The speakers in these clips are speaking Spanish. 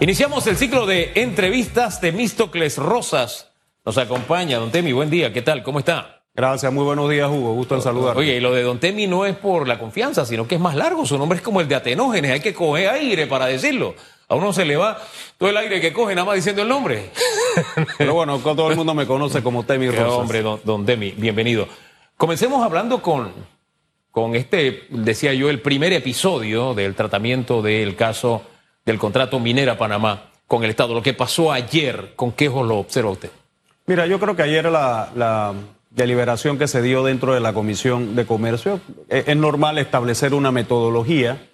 Iniciamos el ciclo de entrevistas de Místocles Rosas. Nos acompaña Don Temi. Buen día, ¿qué tal? ¿Cómo está? Gracias, muy buenos días, Hugo. Gusto en saludar. Oye, y lo de Don Temi no es por la confianza, sino que es más largo. Su nombre es como el de Atenógenes. Hay que coger aire para decirlo. A uno se le va todo el aire que coge nada más diciendo el nombre. Pero bueno, todo el mundo me conoce como Temi Rosas. hombre, don, don Temi, bienvenido. Comencemos hablando con, con este, decía yo, el primer episodio del tratamiento del caso del contrato Minera Panamá con el Estado. Lo que pasó ayer, ¿con qué ojos lo observa usted? Mira, yo creo que ayer la, deliberación que se dio dentro de la Comisión de Comercio, es, es normal establecer una metodología.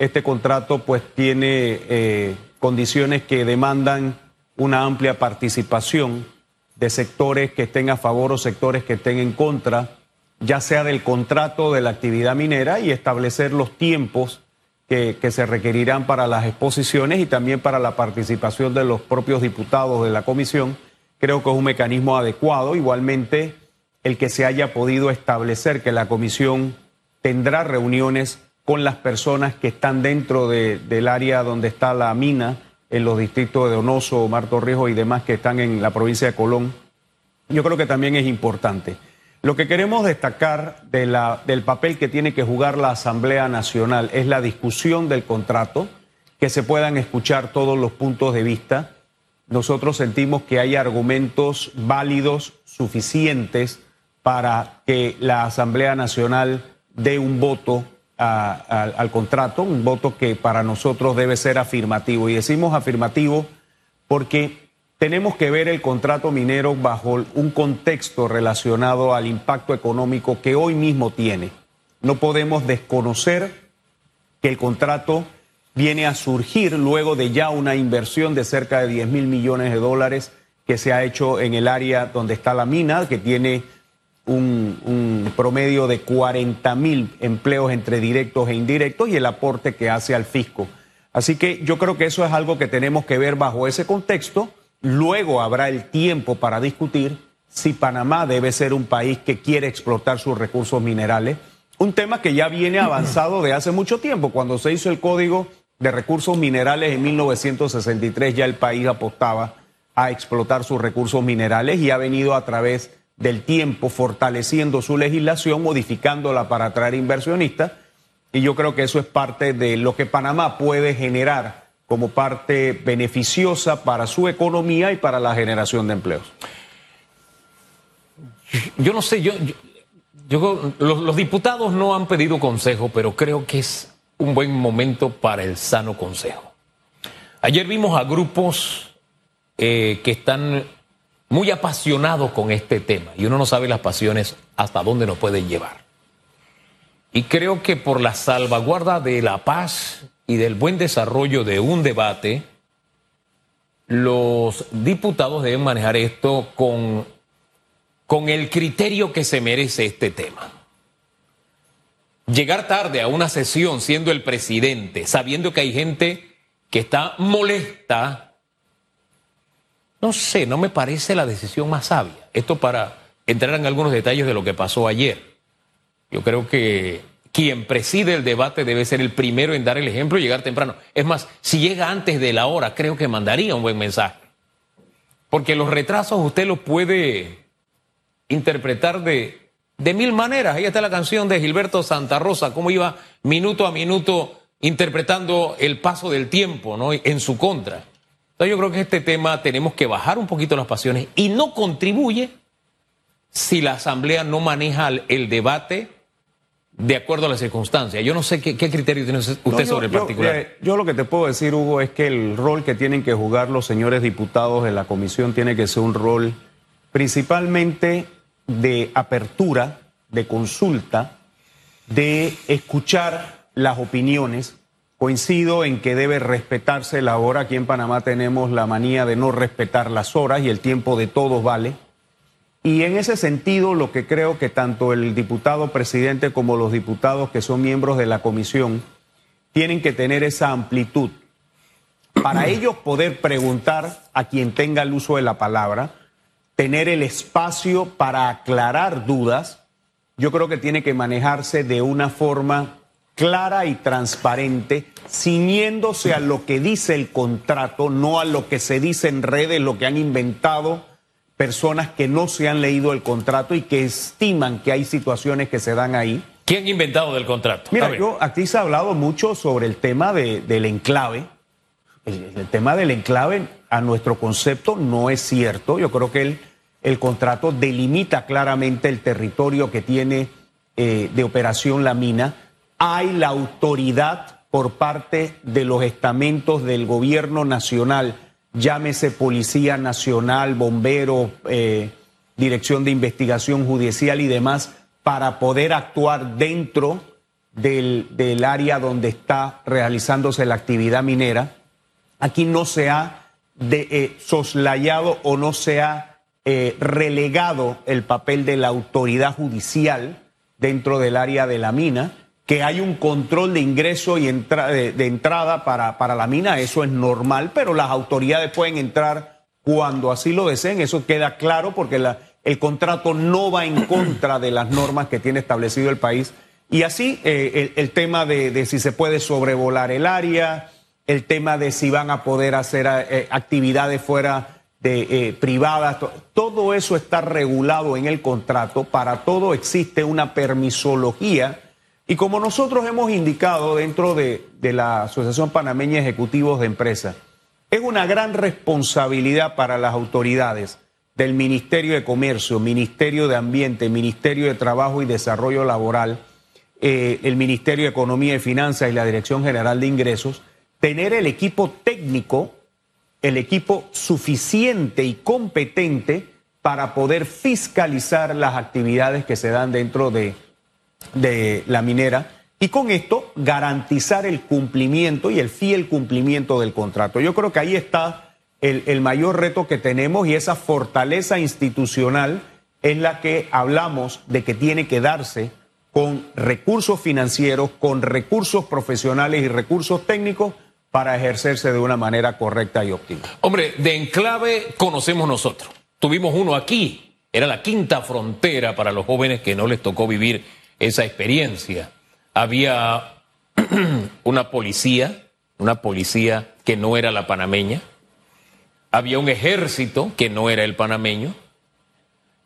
Este contrato pues tiene eh, condiciones que demandan una amplia participación de sectores que estén a favor o sectores que estén en contra, ya sea del contrato de la actividad minera y establecer los tiempos que, se requerirán para las exposiciones y también para la participación de los propios diputados de la comisión. Creo que es un mecanismo adecuado. Igualmente, el que se haya podido establecer que la comisión tendrá reuniones con las personas que están dentro de, del área donde está la mina, en los distritos de Donoso, Marto Rijo y demás que están en la provincia de Colón. Yo creo que también es importante. Lo que queremos destacar del papel que tiene que jugar la Asamblea Nacional es la discusión del contrato, que se puedan escuchar todos los puntos de vista. Nosotros sentimos que hay argumentos válidos, suficientes, para que la Asamblea Nacional dé un voto al contrato, un voto que para nosotros debe ser afirmativo. Y decimos afirmativo porque tenemos que ver el contrato minero bajo un contexto relacionado al impacto económico que hoy mismo tiene. No podemos desconocer que el contrato viene a surgir luego de ya una inversión de cerca de 10 mil millones de dólares que se ha hecho en el área donde está la mina, que tiene un, promedio de 40 mil empleos entre directos e indirectos y el aporte que hace al fisco. Así que yo creo que eso es algo que tenemos que ver bajo ese contexto Luego habrá el tiempo para discutir si Panamá debe ser un país que quiere explotar sus recursos minerales. Un tema que ya viene avanzado de hace mucho tiempo. Cuando se hizo el Código de Recursos Minerales en 1963, ya el país apostaba a explotar sus recursos minerales y ha venido a través del tiempo fortaleciendo su legislación, modificándola para atraer inversionistas. Y yo creo que eso es parte de lo que Panamá puede generar como parte beneficiosa para su economía y para la generación de empleos. Yo no sé, yo, los, diputados no han pedido consejo, pero creo que es un buen momento para el sano consejo. Ayer vimos a grupos eh, que están muy apasionados con este tema y uno no sabe las pasiones hasta dónde nos pueden llevar. Y creo que por la salvaguarda de la paz y del buen desarrollo de un debate, los diputados deben manejar esto con, con el criterio que se merece este tema. Llegar tarde a una sesión siendo el presidente, sabiendo que hay gente que está molesta, no sé, no me parece la decisión más sabia. Esto para entrar en algunos detalles de lo que pasó ayer. Yo creo que quien preside el debate debe ser el primero en dar el ejemplo y llegar temprano. Es más, si llega antes de la hora, creo que mandaría un buen mensaje. Porque los retrasos usted los puede interpretar de, de mil maneras. Ahí está la canción de Gilberto Santa Rosa, cómo iba minuto a minuto interpretando el paso del tiempo ¿no? en su contra. Entonces yo creo que este tema tenemos que bajar un poquito las pasiones y no contribuye si la Asamblea no maneja el debate de acuerdo a las circunstancias. Yo no sé qué, qué criterio tiene usted no, yo, sobre el particular. Yo, yo, lo que te puedo decir, Hugo, es que el rol que tienen que jugar los señores diputados de la comisión tiene que ser un rol principalmente de apertura, de consulta, de escuchar las opiniones. Coincido en que debe respetarse la hora. Aquí en Panamá tenemos la manía de no respetar las horas y el tiempo de todos vale. Y en ese sentido, lo que creo que tanto el diputado presidente como los diputados que son miembros de la comisión tienen que tener esa amplitud para ellos poder preguntar a quien tenga el uso de la palabra, tener el espacio para aclarar dudas, yo creo que tiene que manejarse de una forma clara y transparente, ciñéndose a lo que dice el contrato, no a lo que se dice en redes, lo que han inventado personas que no se han leído el contrato y que estiman que hay situaciones que se dan ahí. ¿Quién ha inventado del contrato? Mira, yo aquí se ha hablado mucho sobre el tema de, del enclave. El, el, tema del enclave, a nuestro concepto, no es cierto. Yo creo que el, el contrato delimita claramente el territorio que tiene eh, de operación la mina. Hay la autoridad por parte de los estamentos del gobierno nacional, llámese Policía Nacional, Bombero, eh, Dirección de Investigación Judicial y demás, para poder actuar dentro del, del área donde está realizándose la actividad minera. Aquí no se ha de, eh, soslayado o no se ha eh, relegado el papel de la autoridad judicial dentro del área de la mina, que hay un control de ingreso y entra, de, de, entrada para, para la mina, eso es normal, pero las autoridades pueden entrar cuando así lo deseen, eso queda claro porque la, el contrato no va en contra de las normas que tiene establecido el país. Y así eh, el, el, tema de, de, si se puede sobrevolar el área, el tema de si van a poder hacer eh, actividades fuera de, eh, privadas, todo eso está regulado en el contrato, para todo existe una permisología y como nosotros hemos indicado dentro de, la Asociación Panameña de Ejecutivos de Empresas, es una gran responsabilidad para las autoridades del Ministerio de Comercio, Ministerio de Ambiente, Ministerio de Trabajo y Desarrollo Laboral, eh, el Ministerio de Economía y Finanzas y la Dirección General de Ingresos, tener el equipo técnico el equipo suficiente y competente para poder fiscalizar las actividades que se dan dentro de, de, la minera y con esto garantizar el cumplimiento y el fiel cumplimiento del contrato. Yo creo que ahí está el, mayor reto que tenemos y esa fortaleza institucional es la que hablamos de que tiene que darse con recursos financieros, con recursos profesionales y recursos técnicos para ejercerse de una manera correcta y óptima. Hombre, de enclave conocemos nosotros. Tuvimos uno aquí. Era la quinta frontera para los jóvenes que no les tocó vivir esa experiencia. Había una policía, una policía que no era la panameña. Había un ejército que no era el panameño.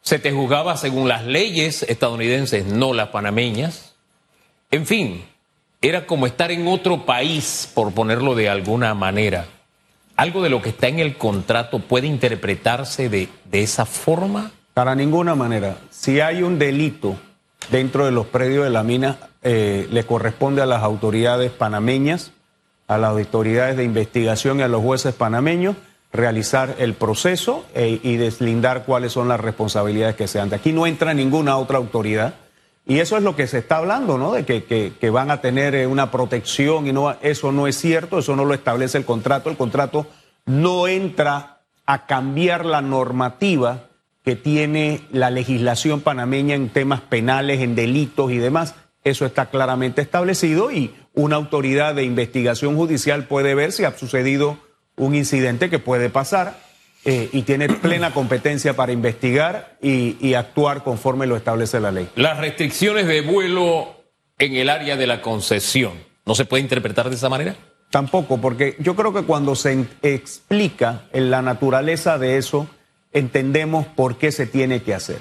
Se te juzgaba según las leyes estadounidenses, no las panameñas. En fin, era como estar en otro país, por ponerlo de alguna manera. ¿Algo de lo que está en el contrato puede interpretarse de, de esa forma? Para ninguna manera. Si hay un delito dentro de los predios de la mina, eh, le corresponde a las autoridades panameñas, a las autoridades de investigación y a los jueces panameños realizar el proceso eh, y deslindar cuáles son las responsabilidades que se han. Aquí no entra ninguna otra autoridad y eso es lo que se está hablando, ¿no? De que, que, que, van a tener eh, una protección y no, eso no es cierto, eso no lo establece el contrato. El contrato no entra a cambiar la normativa que tiene la legislación panameña en temas penales, en delitos y demás. Eso está claramente establecido y una autoridad de investigación judicial puede ver si ha sucedido un incidente que puede pasar eh, y tiene plena competencia para investigar y, y, actuar conforme lo establece la ley. Las restricciones de vuelo en el área de la concesión, ¿no se puede interpretar de esa manera? Tampoco, porque yo creo que cuando se explica en la naturaleza de eso, entendemos por qué se tiene que hacer.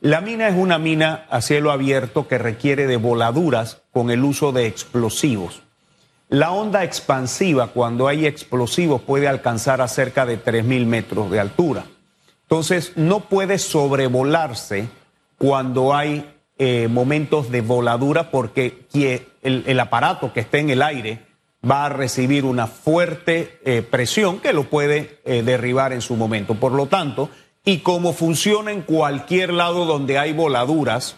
La mina es una mina a cielo abierto que requiere de voladuras con el uso de explosivos. La onda expansiva, cuando hay explosivos, puede alcanzar a cerca de 3.000 metros de altura. Entonces, no puede sobrevolarse cuando hay eh, momentos de voladura porque el, el, aparato que esté en el aire va a recibir una fuerte eh, presión que lo puede eh, derribar en su momento. Por lo tanto, y como funciona en cualquier lado donde hay voladuras,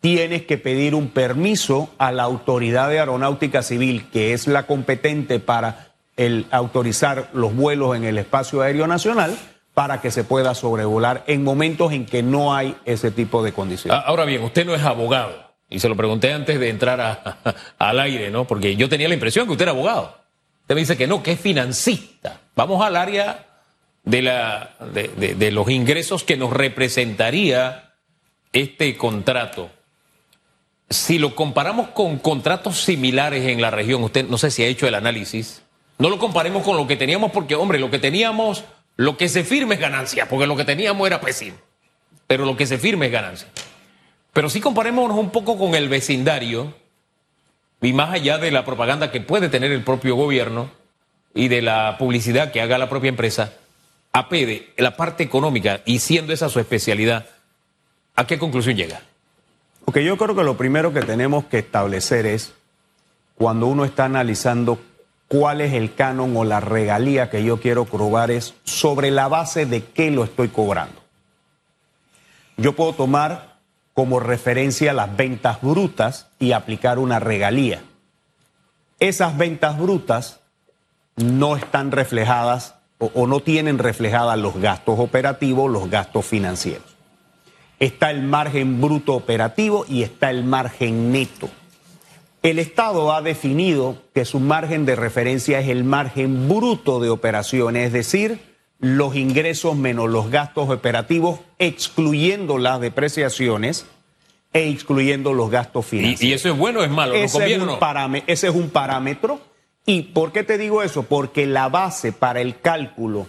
tienes que pedir un permiso a la Autoridad de Aeronáutica Civil, que es la competente para el autorizar los vuelos en el espacio aéreo nacional, para que se pueda sobrevolar en momentos en que no hay ese tipo de condiciones. Ahora bien, usted no es abogado, y se lo pregunté antes de entrar al aire, ¿no? Porque yo tenía la impresión que usted era abogado. Usted me dice que no, que es financista. Vamos al área de los ingresos que nos representaría este contrato. si lo comparamos con contratos similares en la región, usted no sé si ha hecho el análisis, no lo comparemos con lo que teníamos porque, hombre, lo que teníamos, lo que se firme es ganancia, porque lo que teníamos era pésimo, pero lo que se firme es ganancia. Pero sí comparémonos un poco con el vecindario y más allá de la propaganda que puede tener el propio gobierno y de la publicidad que haga la propia empresa, APEDE, la parte económica, y siendo esa su especialidad, ¿a qué conclusión llega? Porque yo creo que lo primero que tenemos que establecer es, cuando uno está analizando cuál es el canon o la regalía que yo quiero cobrar, es sobre la base de qué lo estoy cobrando. Yo puedo tomar como referencia las ventas brutas y aplicar una regalía. Esas ventas brutas no están reflejadas o, o no tienen reflejadas los gastos operativos, los gastos financieros está el margen bruto operativo y está el margen neto. El Estado ha definido que su margen de referencia es el margen bruto de operaciones, es decir, los ingresos menos los gastos operativos, excluyendo las depreciaciones e excluyendo los gastos financieros. ¿Y, eso es bueno o es malo? Ese, es un ese es un parámetro. ¿Y por qué te digo eso? Porque la base para el cálculo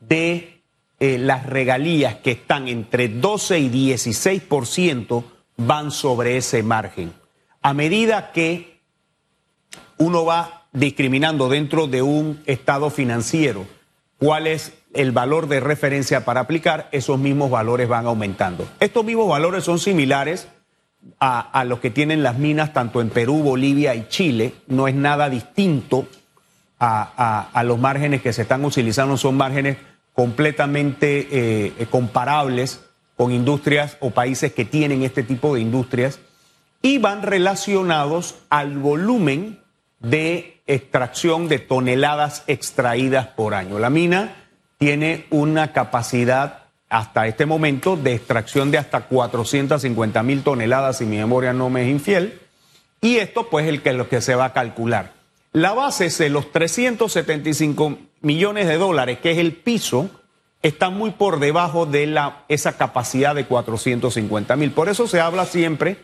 de eh, las regalías que están entre 12 y 16% van sobre ese margen. A medida que uno va discriminando dentro de un estado financiero cuál es el valor de referencia para aplicar, esos mismos valores van aumentando. Estos mismos valores son similares a, los que tienen las minas tanto en Perú, Bolivia y Chile. No es nada distinto a, los márgenes que se están utilizando, son márgenes completamente eh, comparables con industrias o países que tienen este tipo de industrias y van relacionados al volumen de extracción de toneladas extraídas por año. La mina tiene una capacidad hasta este momento de extracción de hasta 450 mil toneladas, si mi memoria no me es infiel, y esto pues es el que, lo que se va a calcular. La base es de los 375 millones de dólares, que es el piso, está muy por debajo de la, esa capacidad de 450 mil. Por eso se habla siempre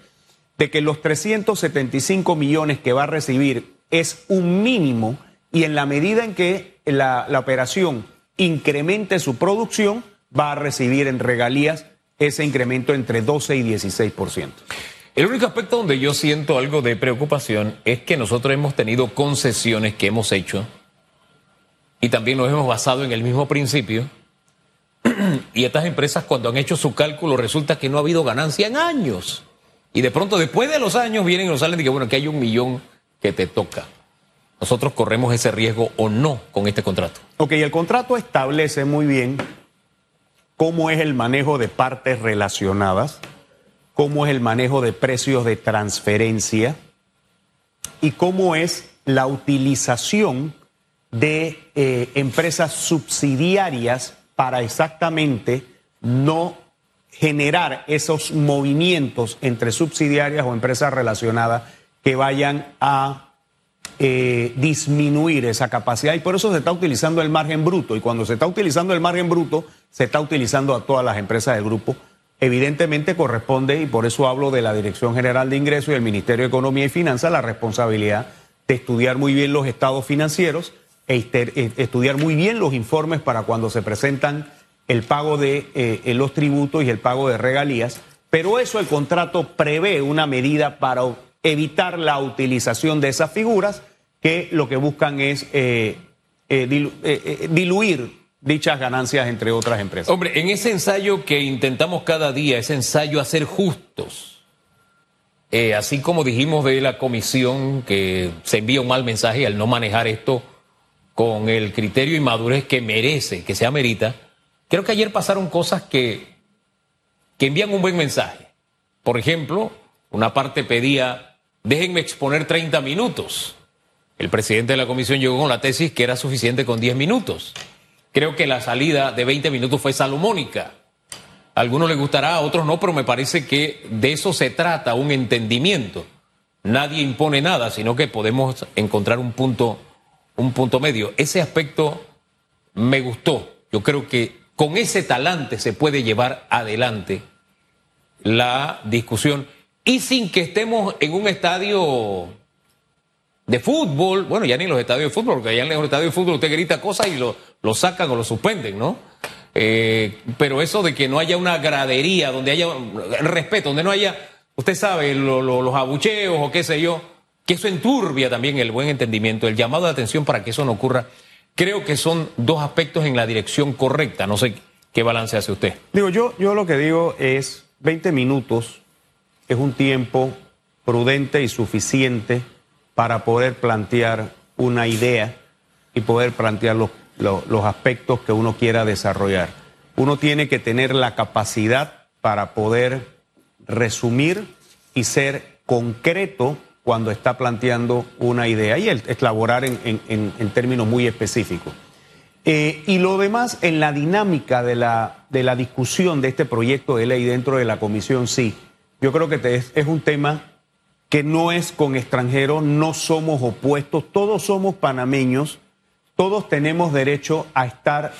de que los 375 millones que va a recibir es un mínimo y en la medida en que la, la operación incremente su producción, va a recibir en regalías ese incremento entre 12 y 16%. El único aspecto donde yo siento algo de preocupación es que nosotros hemos tenido concesiones que hemos hecho y también nos hemos basado en el mismo principio. y estas empresas cuando han hecho su cálculo resulta que no ha habido ganancia en años. Y de pronto después de los años vienen y nos salen y que bueno, que hay un millón que te toca. Nosotros corremos ese riesgo o no con este contrato. Ok, el contrato establece muy bien cómo es el manejo de partes relacionadas, cómo es el manejo de precios de transferencia y cómo es la utilización de eh, empresas subsidiarias para exactamente no generar esos movimientos entre subsidiarias o empresas relacionadas que vayan a eh, disminuir esa capacidad. Y por eso se está utilizando el margen bruto. Y cuando se está utilizando el margen bruto se está utilizando a todas las empresas del grupo. Evidentemente corresponde, y por eso hablo de la Dirección General de Ingresos y el Ministerio de Economía y Finanzas, la responsabilidad de estudiar muy bien los estados financieros este, eh, estudiar muy bien los informes para cuando se presentan el pago de eh, los tributos y el pago de regalías, pero eso el contrato prevé una medida para evitar la utilización de esas figuras que lo que buscan es eh, diluir dichas ganancias entre otras empresas. Hombre, en ese ensayo que intentamos cada día, ese ensayo a ser justos, así como dijimos de la comisión que se envía un mal mensaje al no manejar esto con el criterio y madurez que merece, que se amerita, creo que ayer pasaron cosas que, que envían un buen mensaje. Por ejemplo, una parte pedía, déjenme exponer 30 minutos. El presidente de la comisión llegó con la tesis que era suficiente con 10 minutos. Creo que la salida de 20 minutos fue salomónica. A algunos les gustará, a otros no, pero me parece que de eso se trata, un entendimiento. Nadie impone nada, sino que podemos encontrar un punto un punto medio. Ese aspecto me gustó. Yo creo que con ese talante se puede llevar adelante la discusión y sin que estemos en un estadio de fútbol, bueno, ya ni los estadios de fútbol, porque allá en los estadios de fútbol usted grita cosas y lo, lo sacan o lo suspenden, ¿no? Eh, pero eso de que no haya una gradería, donde haya respeto, donde no haya, usted sabe, los abucheos o qué sé yo, que eso enturbia también el buen entendimiento, el llamado de atención para que eso no ocurra. Creo que son dos aspectos en la dirección correcta. No sé qué balance hace usted. Digo, yo, yo lo que digo es 20 minutos es un tiempo prudente y suficiente para poder plantear una idea y poder plantear los, los, aspectos que uno quiera desarrollar. Uno tiene que tener la capacidad para poder resumir y ser concreto cuando está planteando una idea y elaborar en, en, términos muy específicos. Eh, y lo demás, en la dinámica de la, de la discusión de este proyecto de ley dentro de la comisión, sí, yo creo que es, es un tema que no es con extranjeros, no somos opuestos, todos somos panameños, todos tenemos derecho a estar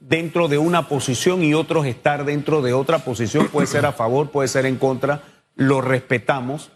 dentro de una posición y otros estar dentro de otra posición, puede ser a favor, puede ser en contra, lo respetamos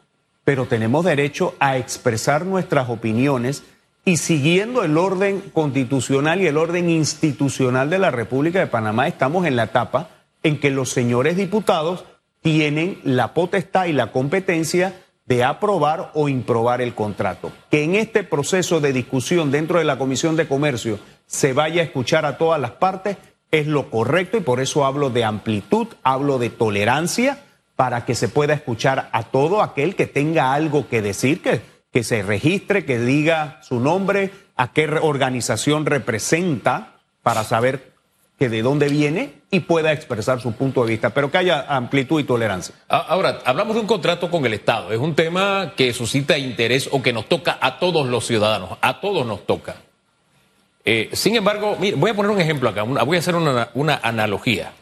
pero tenemos derecho a expresar nuestras opiniones y siguiendo el orden constitucional y el orden institucional de la República de Panamá, estamos en la etapa en que los señores diputados tienen la potestad y la competencia de aprobar o improbar el contrato. Que en este proceso de discusión dentro de la Comisión de Comercio se vaya a escuchar a todas las partes es lo correcto y por eso hablo de amplitud, hablo de tolerancia para que se pueda escuchar a todo aquel que tenga algo que decir, que, que se registre, que diga su nombre, a qué organización representa, para saber que de dónde viene y pueda expresar su punto de vista, pero que haya amplitud y tolerancia. Ahora, hablamos de un contrato con el Estado. Es un tema que suscita interés o que nos toca a todos los ciudadanos, a todos nos toca. Eh, sin embargo, voy a poner un ejemplo acá, voy a hacer una analogía.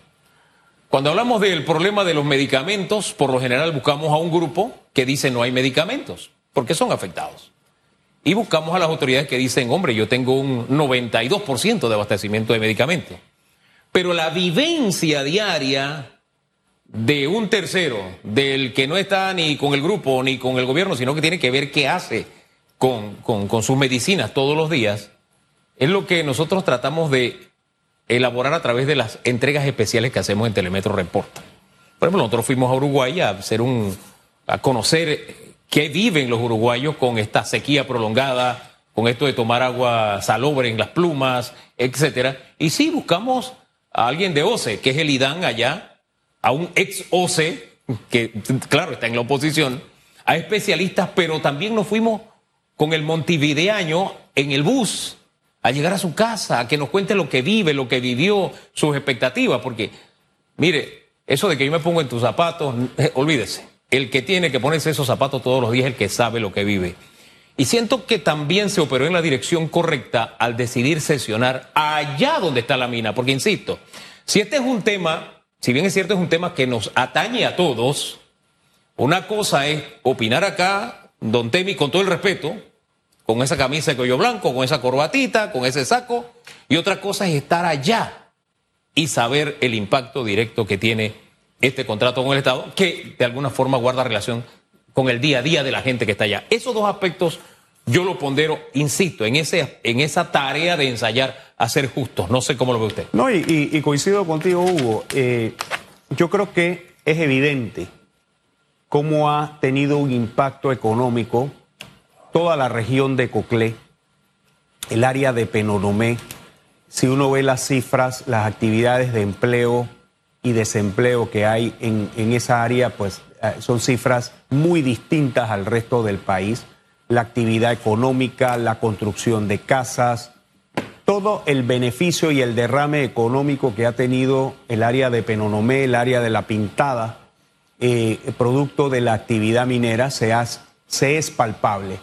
Cuando hablamos del problema de los medicamentos, por lo general buscamos a un grupo que dice no hay medicamentos, porque son afectados. Y buscamos a las autoridades que dicen, hombre, yo tengo un 92% de abastecimiento de medicamentos. Pero la vivencia diaria de un tercero, del que no está ni con el grupo ni con el gobierno, sino que tiene que ver qué hace con, con sus medicinas todos los días, es lo que nosotros tratamos de elaborar a través de las entregas especiales que hacemos en Telemetro Reporta. Por ejemplo, nosotros fuimos a Uruguay a hacer un a conocer qué viven los uruguayos con esta sequía prolongada, con esto de tomar agua salobre en las plumas, etcétera. Y sí buscamos a alguien de OCE, que es el IDAN allá, a un ex OCE, que claro está en la oposición, a especialistas, pero también nos fuimos con el montivideaño en el bus a llegar a su casa, a que nos cuente lo que vive, lo que vivió, sus expectativas, porque, mire, eso de que yo me pongo en tus zapatos, eh, olvídese, el que tiene que ponerse esos zapatos todos los días es el que sabe lo que vive. Y siento que también se operó en la dirección correcta al decidir sesionar allá donde está la mina, porque insisto, si este es un tema, si bien es cierto es un tema que nos atañe a todos, una cosa es opinar acá, don Temi, con todo el respeto, con esa camisa de cuello blanco, con esa corbatita, con ese saco. Y otra cosa es estar allá y saber el impacto directo que tiene este contrato con el Estado, que de alguna forma guarda relación con el día a día de la gente que está allá. Esos dos aspectos yo lo pondero, insisto, en, ese, en esa tarea de ensayar a ser justos. No sé cómo lo ve usted. No, y, coincido contigo, Hugo. Eh, yo creo que es evidente cómo ha tenido un impacto económico toda la región de Coclé, el área de Penonomé, si uno ve las cifras, las actividades de empleo y desempleo que hay en, esa área, pues son cifras muy distintas al resto del país. La actividad económica, la construcción de casas, todo el beneficio y el derrame económico que ha tenido el área de Penonomé, el área de la Pintada, eh, producto de la actividad minera, se, se es palpable.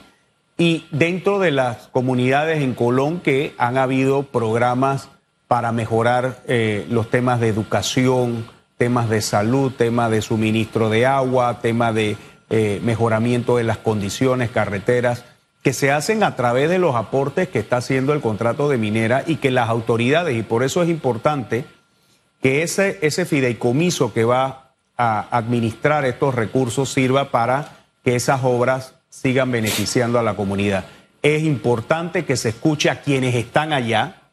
Y dentro de las comunidades en Colón que han habido programas para mejorar eh, los temas de educación, temas de salud, temas de suministro de agua, temas de eh, mejoramiento de las condiciones, carreteras, que se hacen a través de los aportes que está haciendo el contrato de minera y que las autoridades, y por eso es importante que ese, ese fideicomiso que va a administrar estos recursos sirva para que esas obras sigan beneficiando a la comunidad. Es importante que se escuche a quienes están allá,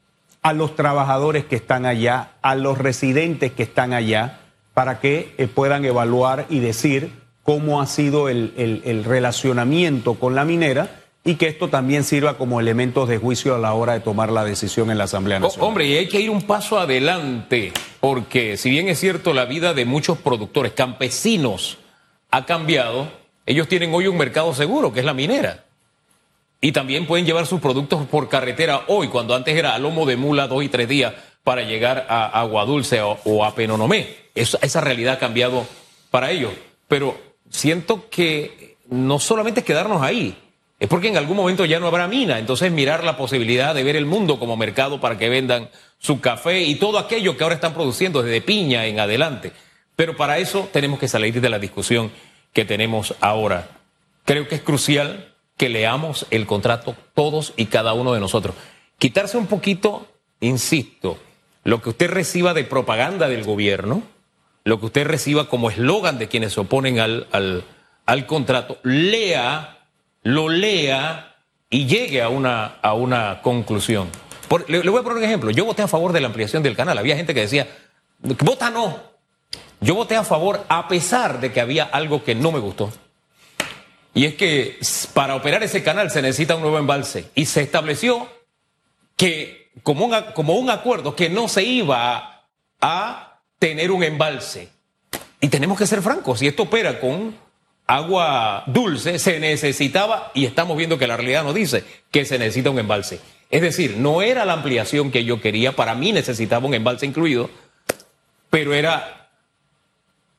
a los trabajadores que están allá, a los residentes que están allá, para que eh, puedan evaluar y decir cómo ha sido el, el relacionamiento con la minera y que esto también sirva como elementos de juicio a la hora de tomar la decisión en la Asamblea Nacional. hombre, y hay que ir un paso adelante, porque si bien es cierto la vida de muchos productores campesinos ha cambiado, ellos tienen hoy un mercado seguro, que es la minera. Y también pueden llevar sus productos por carretera hoy, cuando antes era a lomo de mula dos y tres días para llegar a Agua Dulce o, a Penonomé. esa realidad ha cambiado para ellos. Pero siento que no solamente es quedarnos ahí, es porque en algún momento ya no habrá mina. Entonces mirar la posibilidad de ver el mundo como mercado para que vendan su café y todo aquello que ahora están produciendo desde piña en adelante. Pero para eso tenemos que salir de la discusión que tenemos ahora. Creo que es crucial que leamos el contrato todos y cada uno de nosotros. Quitarse un poquito, insisto, lo que usted reciba de propaganda del gobierno, lo que usted reciba como eslogan de quienes se oponen al, al, contrato, lea lo lea y llegue a una, a una conclusión. le, voy a poner un ejemplo. Yo voté a favor de la ampliación del canal. Había gente que decía, vota no. Yo voté a favor a pesar de que había algo que no me gustó. Y es que para operar ese canal se necesita un nuevo embalse. Y se estableció que, como un, como un acuerdo, que no se iba a tener un embalse. Y tenemos que ser francos. Y esto opera con agua dulce, se necesitaba, y estamos viendo que la realidad nos dice que se necesita un embalse. Es decir, no era la ampliación que yo quería, para mí necesitaba un embalse incluido, pero era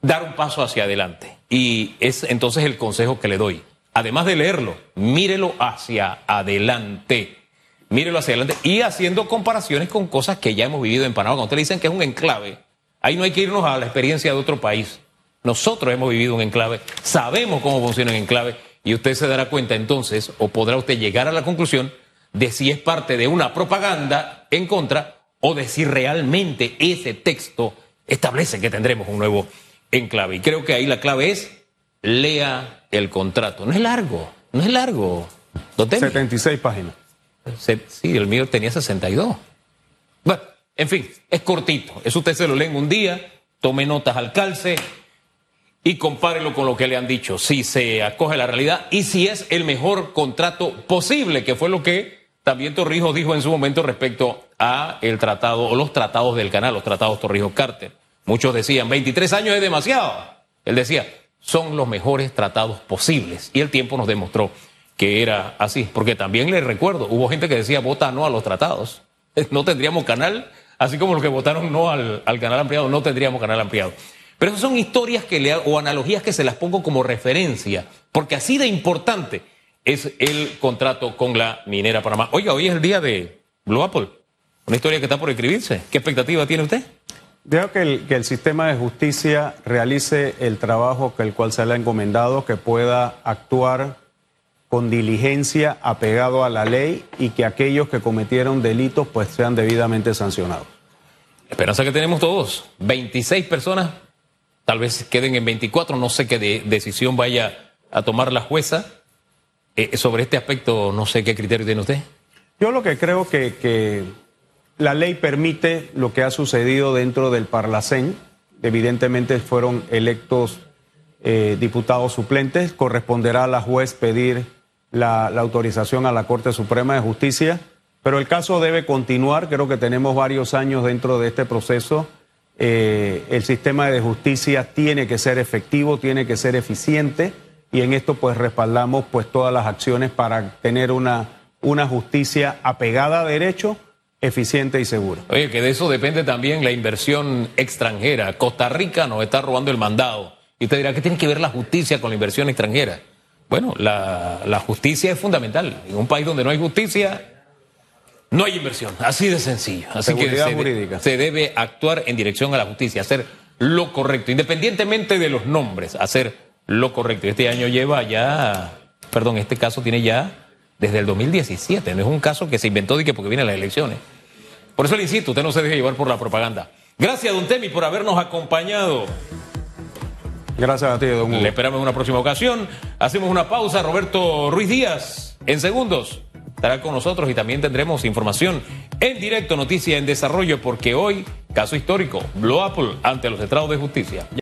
dar un paso hacia adelante. Y es entonces el consejo que le doy. Además de leerlo, mírelo hacia adelante. Mírelo hacia adelante y haciendo comparaciones con cosas que ya hemos vivido en Panamá. Cuando ustedes dicen que es un enclave, ahí no hay que irnos a la experiencia de otro país. Nosotros hemos vivido un enclave, sabemos cómo funciona un enclave y usted se dará cuenta entonces, o podrá usted llegar a la conclusión de si es parte de una propaganda en contra o de si realmente ese texto establece que tendremos un nuevo enclave. Y creo que ahí la clave es lea el contrato. No es largo, no es largo. 76 páginas. Sí, el mío tenía 62. Bueno, en fin, es cortito. Eso usted se lo lee un día, tome notas al calce y compárelo con lo que le han dicho, si se acoge la realidad y si es el mejor contrato posible, que fue lo que también Torrijos dijo en su momento respecto a el tratado o los tratados del canal, los tratados Torrijos-Carter. Muchos decían, 23 años es demasiado. Él decía, son los mejores tratados posibles. Y el tiempo nos demostró que era así. Porque también le recuerdo, hubo gente que decía, vota no a los tratados. No tendríamos canal, así como los que votaron no al, al canal ampliado, no tendríamos canal ampliado. Pero esas son historias que le, o analogías que se las pongo como referencia, porque así de importante es el contrato con la minera Panamá. Oiga, hoy es el día de Blue Apple, una historia que está por escribirse. ¿Qué expectativa tiene usted? Dejo que el, que el sistema de justicia realice el trabajo que el cual se le ha encomendado, que pueda actuar con diligencia, apegado a la ley y que aquellos que cometieron delitos pues sean debidamente sancionados. Esperanza que tenemos todos. 26 personas tal vez queden en 24, no sé qué decisión vaya a tomar la jueza. Eh, sobre este aspecto, no sé qué criterio tiene usted. Yo lo que creo que, que la ley permite lo que ha sucedido dentro del Parlacén. Evidentemente fueron electos eh, diputados suplentes. Corresponderá a la juez pedir la, autorización a la Corte Suprema de Justicia. Pero el caso debe continuar. Creo que tenemos varios años dentro de este proceso eh, el sistema de justicia tiene que ser efectivo, tiene que ser eficiente y en esto pues respaldamos pues todas las acciones para tener una, una justicia apegada a derecho, eficiente y segura. Oye, que de eso depende también la inversión extranjera. Costa Rica nos está robando el mandado. Y usted dirá, ¿qué tiene que ver la justicia con la inversión extranjera? Bueno, la, la justicia es fundamental. En un país donde no hay justicia, no hay inversión, así de sencillo. Así que se, se, debe actuar en dirección a la justicia, hacer lo correcto, independientemente de los nombres, hacer lo correcto. Este año lleva ya, perdón, este caso tiene ya desde el 2017, no es un caso que se inventó de que porque vienen las elecciones. Por eso le insisto, usted no se deje llevar por la propaganda. Gracias, don Temi, por habernos acompañado. Gracias a ti, don Hugo. Le esperamos en una próxima ocasión. Hacemos una pausa. Roberto Ruiz Díaz, en segundos, estará con nosotros y también tendremos información en directo, noticia en desarrollo, porque hoy, caso histórico, Blue Apple ante los estrados de justicia.